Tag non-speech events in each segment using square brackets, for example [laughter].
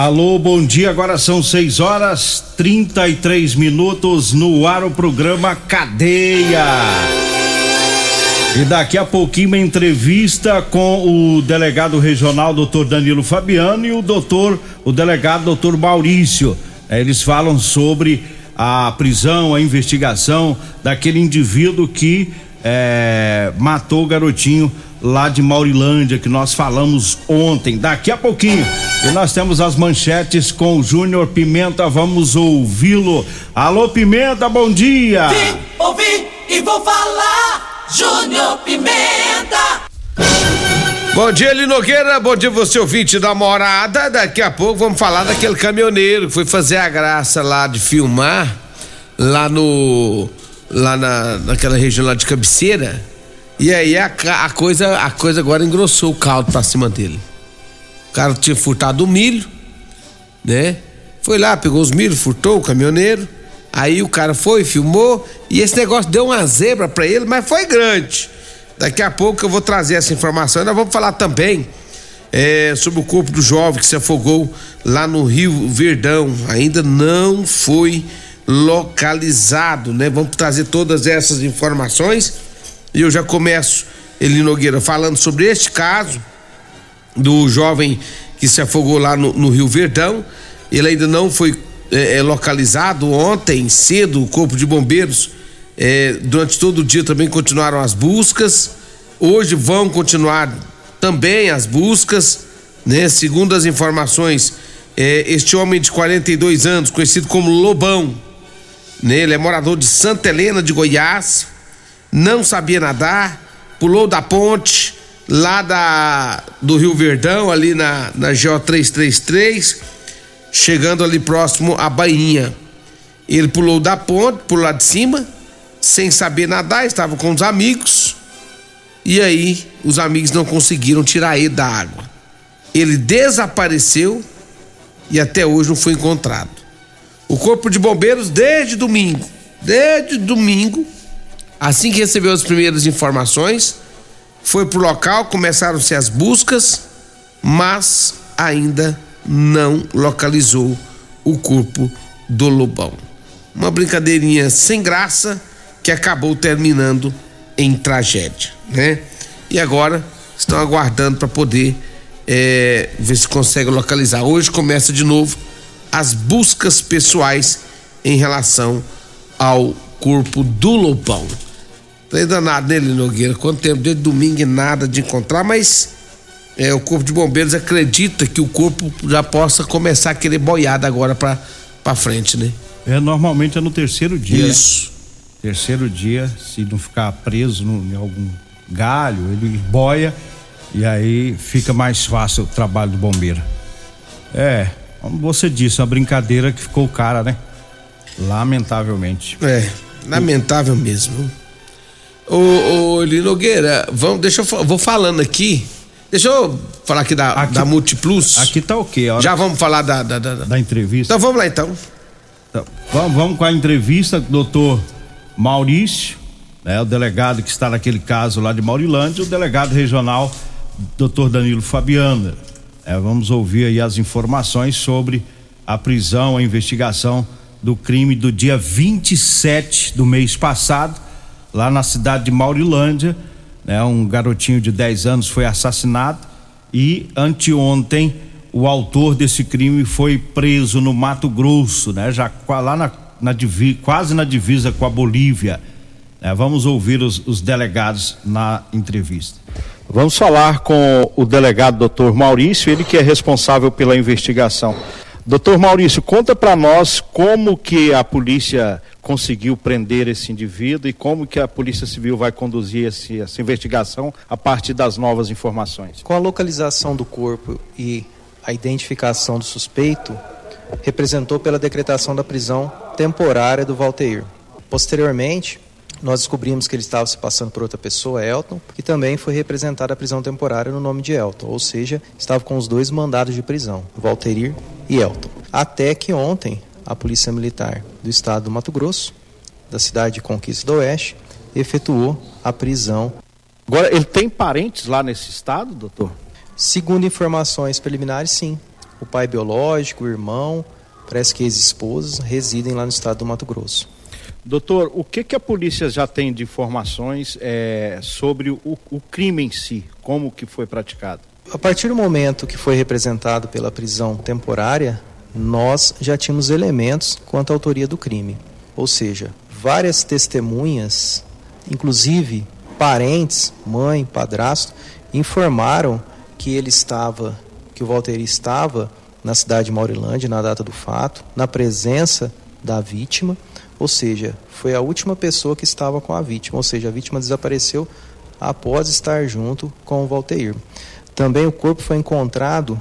Alô, bom dia. Agora são 6 horas 33 minutos no ar o programa Cadeia. E daqui a pouquinho uma entrevista com o delegado regional doutor Danilo Fabiano e o doutor, o delegado doutor Maurício. É, eles falam sobre a prisão, a investigação daquele indivíduo que é, matou o garotinho lá de Maurilândia que nós falamos ontem. Daqui a pouquinho. E nós temos as manchetes com o Júnior Pimenta. Vamos ouvi-lo. Alô, Pimenta, bom dia. Vim, ouvi e vou falar. Júnior Pimenta. Bom dia, Linogueira. Bom dia, você ouvinte da morada. Daqui a pouco vamos falar daquele caminhoneiro que foi fazer a graça lá de filmar lá no. Lá na, naquela região lá de cabeceira e aí a, a, coisa, a coisa agora engrossou o caldo pra cima dele. O cara tinha furtado o milho, né? Foi lá, pegou os milho, furtou o caminhoneiro. Aí o cara foi, filmou e esse negócio deu uma zebra para ele, mas foi grande. Daqui a pouco eu vou trazer essa informação. Nós vamos falar também é, sobre o corpo do jovem que se afogou lá no Rio Verdão. Ainda não foi localizado, né? Vamos trazer todas essas informações e eu já começo, Eli Nogueira, falando sobre este caso do jovem que se afogou lá no, no Rio Verdão. Ele ainda não foi é, é, localizado ontem, cedo, o Corpo de Bombeiros. É, durante todo o dia também continuaram as buscas. Hoje vão continuar também as buscas, né? Segundo as informações, é, este homem de 42 anos, conhecido como Lobão? Ele é morador de Santa Helena de Goiás não sabia nadar, pulou da ponte lá da, do Rio Verdão, ali na, na GO 333, chegando ali próximo à Bainha. Ele pulou da ponte, por lá de cima, sem saber nadar, estava com os amigos, e aí os amigos não conseguiram tirar ele da água. Ele desapareceu e até hoje não foi encontrado. O Corpo de Bombeiros, desde domingo, desde domingo, Assim que recebeu as primeiras informações, foi para o local, começaram-se as buscas, mas ainda não localizou o corpo do Lobão. Uma brincadeirinha sem graça que acabou terminando em tragédia, né? E agora estão aguardando para poder é, ver se consegue localizar. Hoje começa de novo as buscas pessoais em relação ao corpo do Lobão. Trem danado nele, Nogueira. Quanto tempo? Desde domingo e nada de encontrar, mas é, o Corpo de Bombeiros acredita que o corpo já possa começar a querer boiada agora pra, pra frente, né? É, normalmente é no terceiro dia. Né? Isso. Né? Terceiro dia, se não ficar preso no, em algum galho, ele boia e aí fica mais fácil o trabalho do bombeiro. É, como você disse, uma brincadeira que ficou cara, né? Lamentavelmente. É, lamentável mesmo. Ô, ô Linogueira, vamos, deixa eu vou falando aqui. Deixa eu falar aqui da, aqui, da Multiplus. Aqui tá o quê? Já vamos falar da, da, da, da entrevista. Então vamos lá então. então vamos, vamos com a entrevista do doutor Maurício, né, o delegado que está naquele caso lá de Maurilândia, e o delegado regional, doutor Danilo Fabiano. É, vamos ouvir aí as informações sobre a prisão, a investigação do crime do dia 27 do mês passado, lá na cidade de Maurilândia. Né? Um garotinho de 10 anos foi assassinado e anteontem o autor desse crime foi preso no Mato Grosso, né? Já lá na, na quase na divisa com a Bolívia. É, vamos ouvir os, os, delegados na entrevista. Vamos falar com o delegado doutor Maurício, ele que é responsável pela investigação. Doutor Maurício, conta para nós como que a polícia conseguiu prender esse indivíduo e como que a Polícia Civil vai conduzir esse, essa investigação a partir das novas informações. Com a localização do corpo e a identificação do suspeito, representou pela decretação da prisão temporária do Valteir. Posteriormente, nós descobrimos que ele estava se passando por outra pessoa, Elton, e também foi representada a prisão temporária no nome de Elton, ou seja, estava com os dois mandados de prisão, Valteir e Elton. Até que ontem, a Polícia Militar do Estado do Mato Grosso, da cidade de Conquista do Oeste, efetuou a prisão. Agora, ele tem parentes lá nesse estado, doutor? Segundo informações preliminares, sim. O pai biológico, o irmão, parece que ex-esposas, residem lá no estado do Mato Grosso. Doutor, o que, que a polícia já tem de informações é, sobre o, o crime em si? Como que foi praticado? A partir do momento que foi representado pela prisão temporária, nós já tínhamos elementos quanto à autoria do crime. Ou seja, várias testemunhas, inclusive parentes, mãe, padrasto, informaram que ele estava, que o Walter estava na cidade de Maurilândia na data do fato, na presença da vítima ou seja, foi a última pessoa que estava com a vítima, ou seja, a vítima desapareceu após estar junto com o Valteir. Também o corpo foi encontrado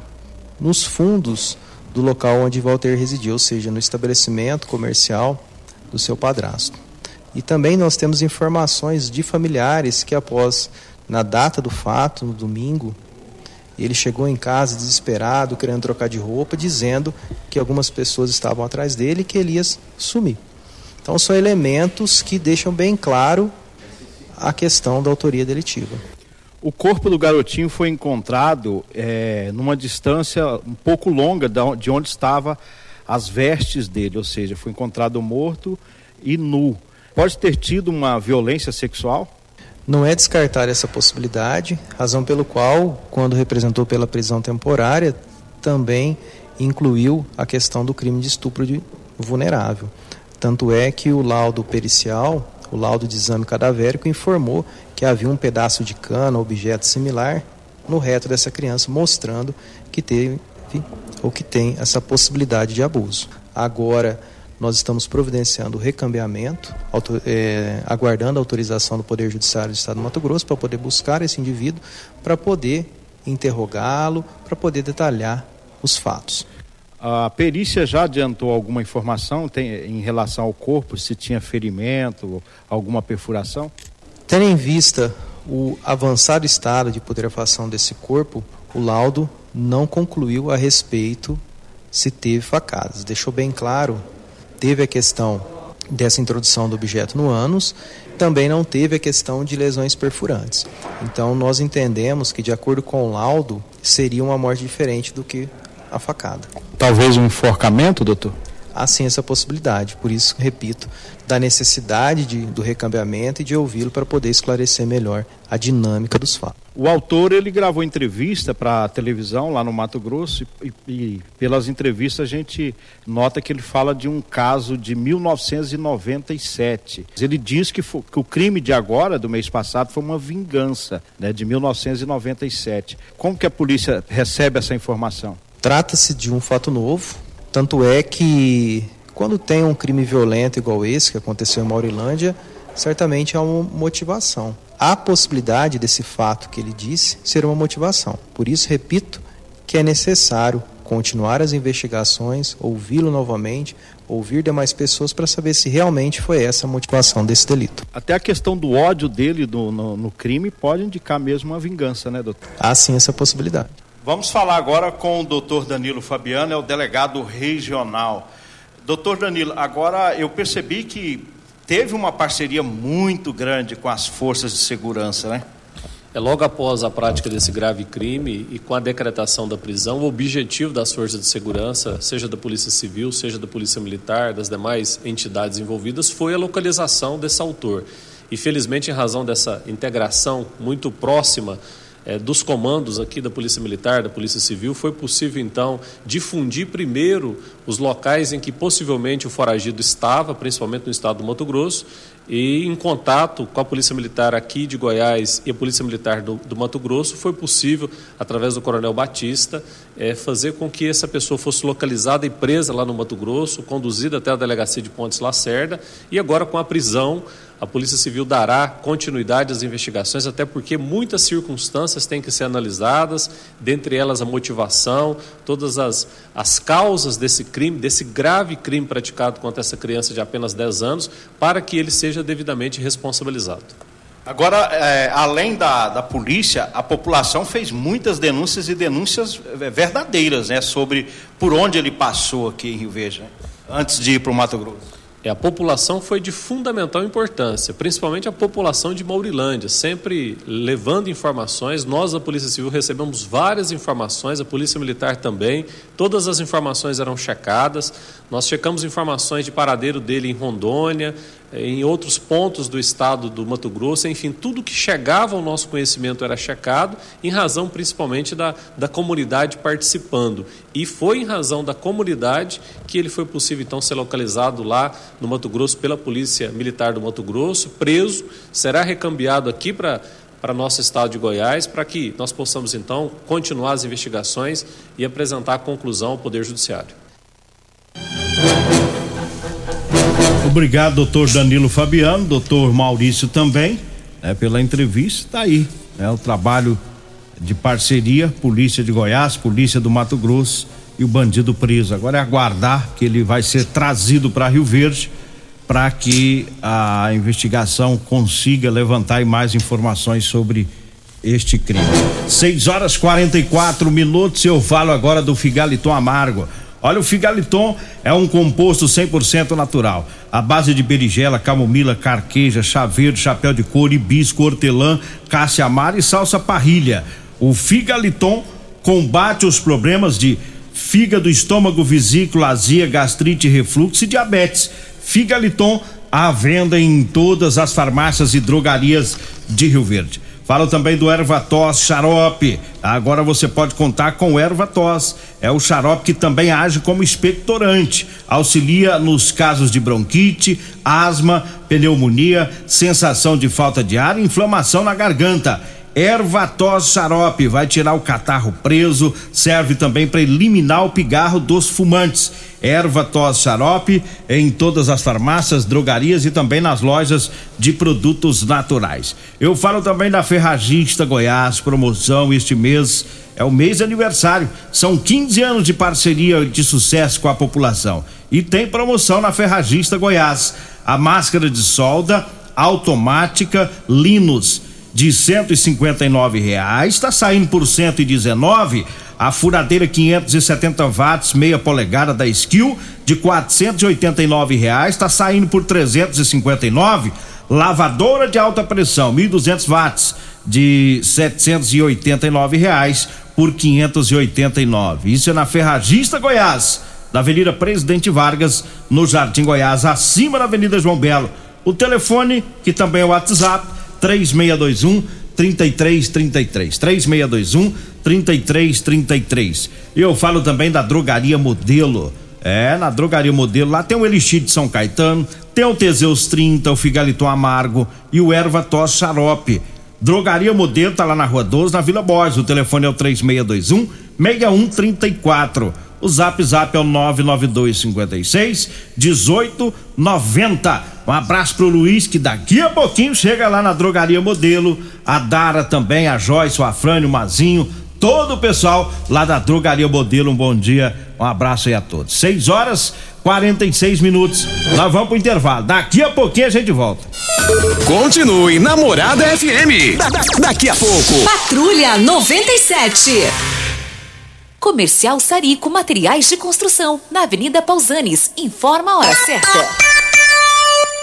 nos fundos do local onde Walter residia, ou seja, no estabelecimento comercial do seu padrasto. E também nós temos informações de familiares que após na data do fato, no domingo, ele chegou em casa desesperado, querendo trocar de roupa, dizendo que algumas pessoas estavam atrás dele e que ele ia sumir. Então são elementos que deixam bem claro a questão da autoria delitiva. O corpo do garotinho foi encontrado é, numa distância um pouco longa de onde estava as vestes dele, ou seja, foi encontrado morto e nu. Pode ter tido uma violência sexual? Não é descartar essa possibilidade, razão pelo qual, quando representou pela prisão temporária, também incluiu a questão do crime de estupro de vulnerável. Tanto é que o laudo pericial, o laudo de exame cadavérico, informou que havia um pedaço de cana, objeto similar, no reto dessa criança, mostrando que teve ou que tem essa possibilidade de abuso. Agora, nós estamos providenciando o recambiamento, auto, é, aguardando a autorização do Poder Judiciário do Estado do Mato Grosso para poder buscar esse indivíduo, para poder interrogá-lo, para poder detalhar os fatos. A perícia já adiantou alguma informação tem, em relação ao corpo, se tinha ferimento, alguma perfuração? Tendo em vista o avançado estado de putrefação desse corpo, o laudo não concluiu a respeito se teve facadas. Deixou bem claro, teve a questão dessa introdução do objeto no ânus, também não teve a questão de lesões perfurantes. Então nós entendemos que de acordo com o laudo, seria uma morte diferente do que a facada. Talvez um enforcamento, doutor? Há sim essa possibilidade. Por isso, repito, da necessidade de, do recambiamento e de ouvi-lo para poder esclarecer melhor a dinâmica dos fatos. O autor ele gravou entrevista para a televisão lá no Mato Grosso e, e, pelas entrevistas a gente nota que ele fala de um caso de 1997. Ele diz que, foi, que o crime de agora, do mês passado, foi uma vingança, né, de 1997. Como que a polícia recebe essa informação? Trata-se de um fato novo, tanto é que quando tem um crime violento igual esse que aconteceu em Maurilândia, certamente há uma motivação. Há possibilidade desse fato que ele disse ser uma motivação. Por isso, repito, que é necessário continuar as investigações, ouvi-lo novamente, ouvir demais pessoas para saber se realmente foi essa a motivação desse delito. Até a questão do ódio dele no, no, no crime pode indicar mesmo uma vingança, né, doutor? Há sim essa possibilidade. Vamos falar agora com o doutor Danilo Fabiano, é o delegado regional. Doutor Danilo, agora eu percebi que teve uma parceria muito grande com as forças de segurança, né? É logo após a prática desse grave crime e com a decretação da prisão, o objetivo das forças de segurança, seja da Polícia Civil, seja da Polícia Militar, das demais entidades envolvidas, foi a localização desse autor. E felizmente, em razão dessa integração muito próxima é, dos comandos aqui da Polícia Militar, da Polícia Civil, foi possível então difundir primeiro os locais em que possivelmente o foragido estava, principalmente no estado do Mato Grosso, e em contato com a Polícia Militar aqui de Goiás e a Polícia Militar do, do Mato Grosso, foi possível, através do Coronel Batista, é, fazer com que essa pessoa fosse localizada e presa lá no Mato Grosso, conduzida até a delegacia de Pontes Lacerda, e agora com a prisão a Polícia Civil dará continuidade às investigações, até porque muitas circunstâncias têm que ser analisadas, dentre elas a motivação, todas as, as causas desse crime, desse grave crime praticado contra essa criança de apenas 10 anos, para que ele seja devidamente responsabilizado. Agora, é, além da, da polícia, a população fez muitas denúncias e denúncias é, verdadeiras né, sobre por onde ele passou aqui em Rio Verde, né, antes de ir para o Mato Grosso. É, a população foi de fundamental importância, principalmente a população de Maurilândia, sempre levando informações. Nós, da Polícia Civil, recebemos várias informações, a Polícia Militar também. Todas as informações eram checadas. Nós checamos informações de paradeiro dele em Rondônia, em outros pontos do estado do Mato Grosso, enfim, tudo que chegava ao nosso conhecimento era checado, em razão principalmente da, da comunidade participando. E foi em razão da comunidade que ele foi possível então ser localizado lá no Mato Grosso pela Polícia Militar do Mato Grosso, preso, será recambiado aqui para para nosso estado de Goiás, para que nós possamos então continuar as investigações e apresentar a conclusão ao Poder Judiciário. Obrigado, doutor Danilo Fabiano, doutor Maurício também, né, pela entrevista. Está aí, né, o trabalho de parceria, Polícia de Goiás, Polícia do Mato Grosso e o bandido preso. Agora é aguardar que ele vai ser trazido para Rio Verde para que a investigação consiga levantar mais informações sobre este crime. 6 horas 44 minutos. Eu falo agora do Figaliton Amargo. Olha, o Figaliton é um composto 100% natural. A base de berigela, camomila, carqueja, chá verde, chapéu de couro, hibisco, hortelã, cássia amara e salsa parrilha. O Figaliton combate os problemas de fígado, estômago, vesícula, azia, gastrite, refluxo e diabetes. Figaliton à venda em todas as farmácias e drogarias de Rio Verde. Falo também do Ervatos xarope. Agora você pode contar com o Ervatos. É o xarope que também age como expectorante. Auxilia nos casos de bronquite, asma, pneumonia, sensação de falta de ar e inflamação na garganta Ervatos xarope vai tirar o catarro preso, serve também para eliminar o pigarro dos fumantes. Ervatos xarope em todas as farmácias, drogarias e também nas lojas de produtos naturais. Eu falo também da Ferragista Goiás, promoção este mês é o mês de aniversário. São 15 anos de parceria de sucesso com a população. E tem promoção na Ferragista Goiás. A máscara de solda automática Linus de 159 reais, está saindo por 119. A furadeira 570 watts, meia polegada da Skill, de 489 reais, está saindo por 359. Lavadora de alta pressão, 1.200 watts, de 789 reais por 589. Isso é na Ferragista Goiás, na Avenida Presidente Vargas, no Jardim Goiás, acima da Avenida João Belo. O telefone, que também é o WhatsApp, 3621 3333. 3621 3333. Eu falo também da Drogaria Modelo. É, na Drogaria Modelo, lá tem o Elixir de São Caetano, tem o Teseus 30, o Figaliton Amargo e o Erva Tos Xarope. Drogaria Modelo tá lá na Rua 12, na Vila Borges. O telefone é o 3621 6134. O zap zap é o 99256 1890. Um abraço pro Luiz, que daqui a pouquinho chega lá na Drogaria Modelo. A Dara também, a Joyce, o Afrânio, o Mazinho, todo o pessoal lá da Drogaria Modelo. Um bom dia, um abraço aí a todos. 6 horas 46 minutos. Nós vamos pro intervalo. Daqui a pouquinho a gente volta. Continue Namorada FM. Da, da, daqui a pouco. Patrulha 97. Comercial Sarico Materiais de Construção, na Avenida Pausanes. Informa a hora certa.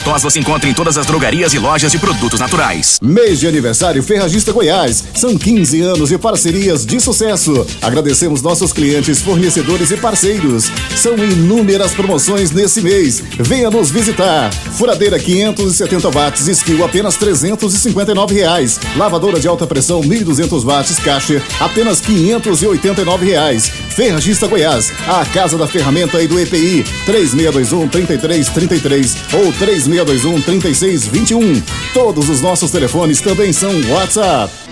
tos você encontra em todas as drogarias e lojas de produtos naturais. Mês de aniversário Ferragista Goiás. São 15 anos de parcerias de sucesso. Agradecemos nossos clientes, fornecedores e parceiros. São inúmeras promoções nesse mês. Venha nos visitar. Furadeira 570 watts, skill apenas 359 reais. Lavadora de alta pressão 1.200 watts, caixa apenas 589 reais. Ferragista Goiás, a casa da ferramenta e do EPI 3621 3333 ou 3621 3621. Todos os nossos telefones também são WhatsApp.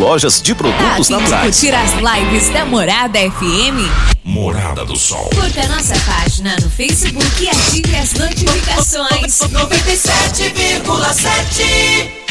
lojas de produtos Tá, naturais. discutir as lives da Morada FM? Morada do Sol. Curta nossa página no Facebook e ative as notificações. 97,7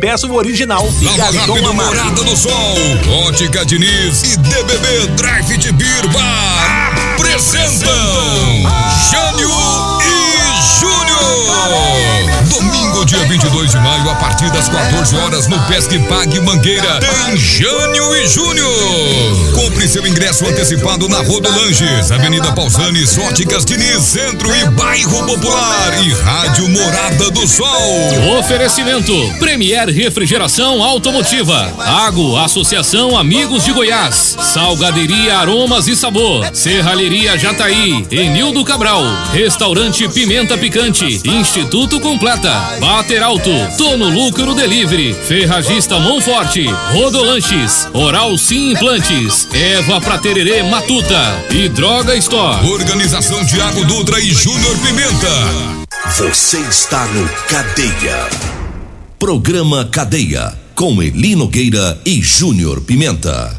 peça o original. Nova Rápido Morada do Sol, Ótica Diniz e DBB Drive de Beer Bar apresentam Jânio e Júnior. Dia 22 de maio, a partir das 14 horas, no Pesque Pague Mangueira, tem Jânio e Júnior. Compre seu ingresso antecipado na Rodolanges, Avenida Pausanes, Óticas Diniz, Centro e Bairro Popular e Rádio Morada do Sol. Oferecimento Premier Refrigeração Automotiva, Água Associação Amigos de Goiás, Salgaderia Aromas e Sabor, Serralheria Jataí, Enildo Cabral, Restaurante Pimenta Picante, Instituto Completa, Bater Alto, Tono Lucro Delivery, Ferragista Monforte, Rodolanches, Oral Sim Implantes, Eva Pratererê Matuta e Droga Store. Organização Tiago Dutra e Júnior Pimenta. Você está no Cadeia. Programa Cadeia com Eli Nogueira e Júnior Pimenta.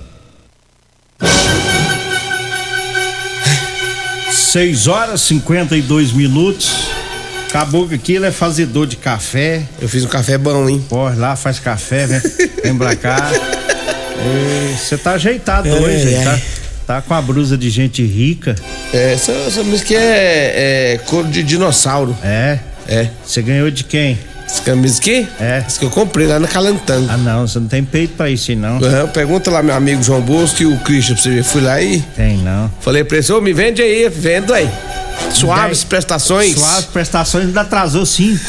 6 horas 52 minutos. Caboclo aqui, ele é fazedor de café. Eu fiz um café bom, hein? Pô, lá faz café, né? Vem pra cá. [laughs] Você tá ajeitado É, hoje, é. tá? Tá com a brusa de gente rica. É, essa, essa música é, é couro de dinossauro. É? É. Você ganhou de quem? Essa camisa aqui? É. Essa que eu comprei lá na Calantanga. Ah, não, você não tem peito pra isso, não. Uhum, pergunta lá meu amigo João Bosco e o Christian pra você ver. Fui lá e Tem, não. falei pra ele, ô, me vende aí, vendo aí. Suaves Dez- prestações. Suaves prestações ainda atrasou sim. [laughs]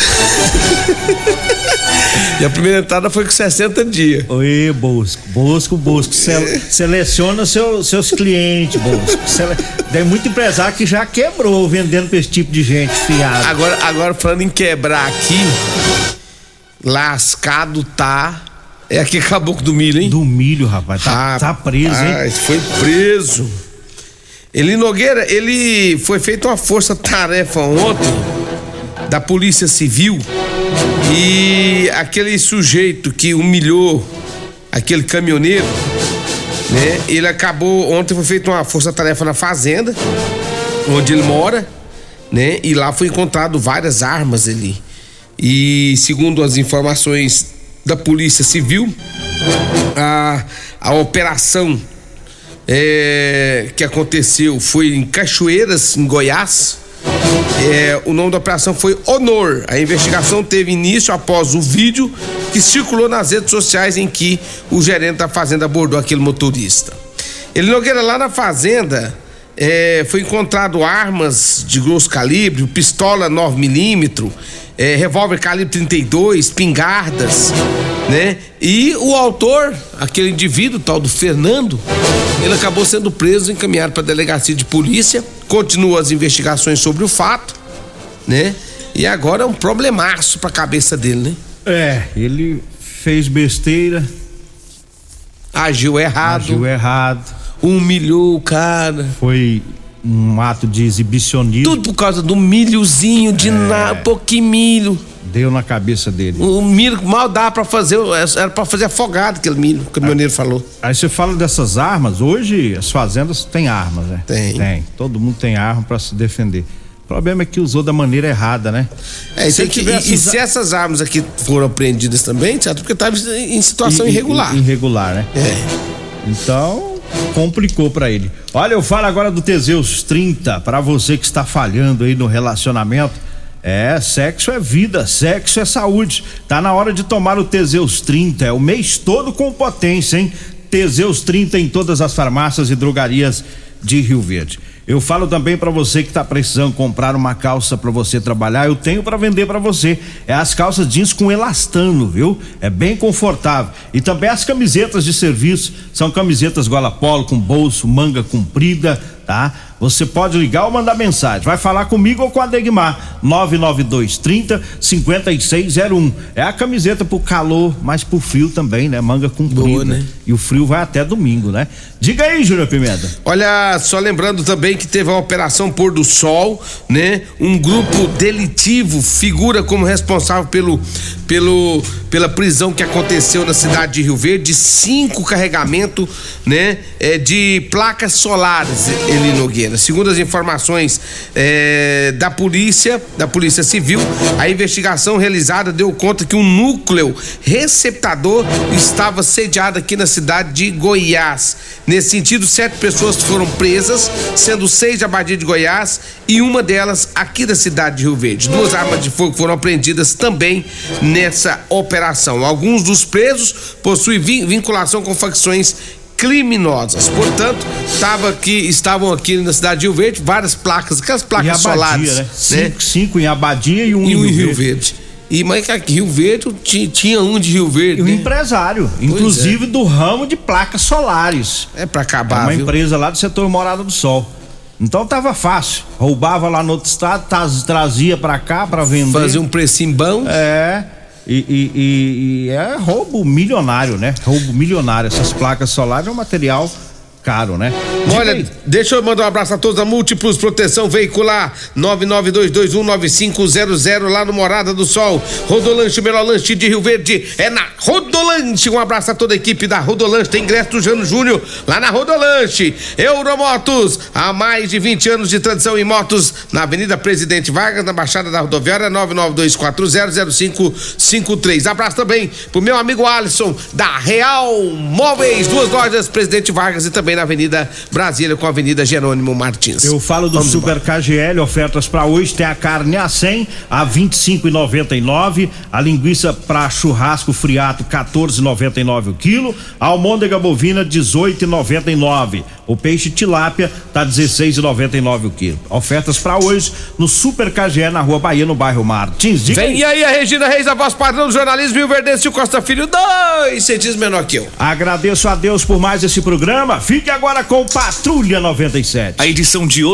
E a primeira entrada foi com 60 dias. Oi, Bosco. Bosco, Bosco. Sele- seleciona seu- seus clientes, Bosco. Sele- Tem muito empresário que já quebrou vendendo pra esse tipo de gente fiado. Agora, agora falando em quebrar aqui, lascado tá. É aqui caboclo do milho, hein? Do milho, rapaz. Tá, tá preso, hein? Rapaz, foi preso. Eli Nogueira, ele foi feita uma força-tarefa ontem da Polícia Civil e aquele sujeito que humilhou aquele caminhoneiro, né? Ele acabou, ontem foi feita uma força-tarefa na fazenda, onde ele mora, né? E lá foi encontrado várias armas ali. E segundo as informações da Polícia Civil, a, a operação é, que aconteceu foi em Cachoeiras, em Goiás. É, o nome da operação foi Honor. A investigação teve início após o vídeo que circulou nas redes sociais em que o gerente da fazenda abordou aquele motorista. Ele Nogueira, lá na fazenda, é, foi encontrado armas de grosso calibre, pistola 9mm, é, revólver calibre 32, pingardas, né? E o autor, aquele indivíduo, tal do Fernando, ele acabou sendo preso e encaminhado para a delegacia de polícia. Continua as investigações sobre o fato, né? E agora é um problemaço pra cabeça dele, né? É, ele fez besteira, Agiu errado, agiu errado, humilhou o cara. foi um ato de exibicionismo. Tudo por causa do milhozinho, de nada, pouquinho milho. Deu na cabeça dele. O milho mal dá pra fazer, era pra fazer afogado aquele milho, o caminhoneiro falou. Aí você fala dessas armas, hoje as fazendas têm armas, né? Tem. Tem. Todo mundo tem arma pra se defender. O problema é que usou da maneira errada, né? É, e, Se que- e- e se essas armas aqui foram apreendidas também, certo? Porque estava em situação i- irregular. Irregular, né? É. Então, complicou pra ele. Olha, eu falo agora do Teseus 30, pra você que está falhando aí no relacionamento. É, sexo é vida, sexo é saúde. Tá na hora de tomar o Teseus 30, é o mês todo com potência, hein? Teseus 30 em todas as farmácias e drogarias de Rio Verde. Eu falo também pra você que tá precisando comprar uma calça pra você trabalhar, eu tenho pra vender pra você. É as calças jeans com elastano, viu? É bem confortável. E também as camisetas de serviço, são camisetas gola polo com bolso, manga comprida, tá? Você pode ligar ou mandar mensagem. Vai falar comigo ou com a Degmar. 992 30 5601. É a camiseta pro calor, mas pro frio também, né? Manga comprida. Boa, né? E o frio vai até domingo, né? Diga aí, Júnior Pimenta. Olha, só lembrando também que teve a Operação Pôr do Sol, né? Um grupo delitivo figura como responsável pelo, pelo, pela prisão que aconteceu na cidade de Rio Verde, cinco carregamento, né? É, de placas solares, Eli Nogueira. Segundo as informações é, da polícia, da Polícia Civil, a investigação realizada deu conta que um núcleo receptador estava sediado aqui na cidade de Goiás. Nesse sentido, sete pessoas foram presas, sendo seis de Abadia de Goiás e uma delas aqui da cidade de Rio Verde. Duas armas de fogo foram apreendidas também nessa operação. Alguns dos presos possuem vin- vinculação com facções criminosas. Portanto, tava aqui, estavam aqui na cidade de Rio Verde várias placas, aquelas placas Abadia, solares, né? né? Cinco, cinco em Abadia e um E um em em Rio Verde. E mas que aqui Rio Verde ti- tinha um de Rio Verde. E um né? empresário, Pois inclusive do ramo de placas solares. É pra É acabar, uma viu? empresa lá do setor Morada do Sol. Então tava fácil. Roubava lá no outro estado, traz- trazia pra cá pra vender. Fazia um precinho bom. É. E, e- e- e é roubo milionário, né? Roubo milionário. Essas placas solares é um material caro, né? Olha, deixa eu mandar um abraço a todos da Múltiplos Proteção Veicular 992219500 lá no Morada do Sol. Rodolanche, o melhor lanche de Rio Verde é na Rodolanche. Um abraço a toda a equipe da Rodolanche. Tem ingresso do Jano Júnior lá na Rodolanche. Euromotos, há mais de 20 anos de tradição em motos na Avenida Presidente Vargas, na Baixada da Rodoviária 992400553. Abraço também pro meu amigo Alisson da Real Móveis, duas lojas Presidente Vargas e também na Avenida Brasília com a Avenida Jerônimo Martins. Eu falo do Vamos Super KGL, ofertas para hoje, tem a carne a 100 a 25,99, a linguiça para churrasco friato 14,99 o quilo, a almôndega bovina 18,99. O peixe tilápia tá 16,99 o quilo. Ofertas para hoje no Super KGL na Rua Bahia, no bairro Martins. Diga Vem aí a Regina Reis, a voz padrão do jornalismo, Rio Verdense Costa Filho, dois centímetros menor que eu. Agradeço a Deus por mais esse programa. Fique agora com Patrulha 97. A edição de hoje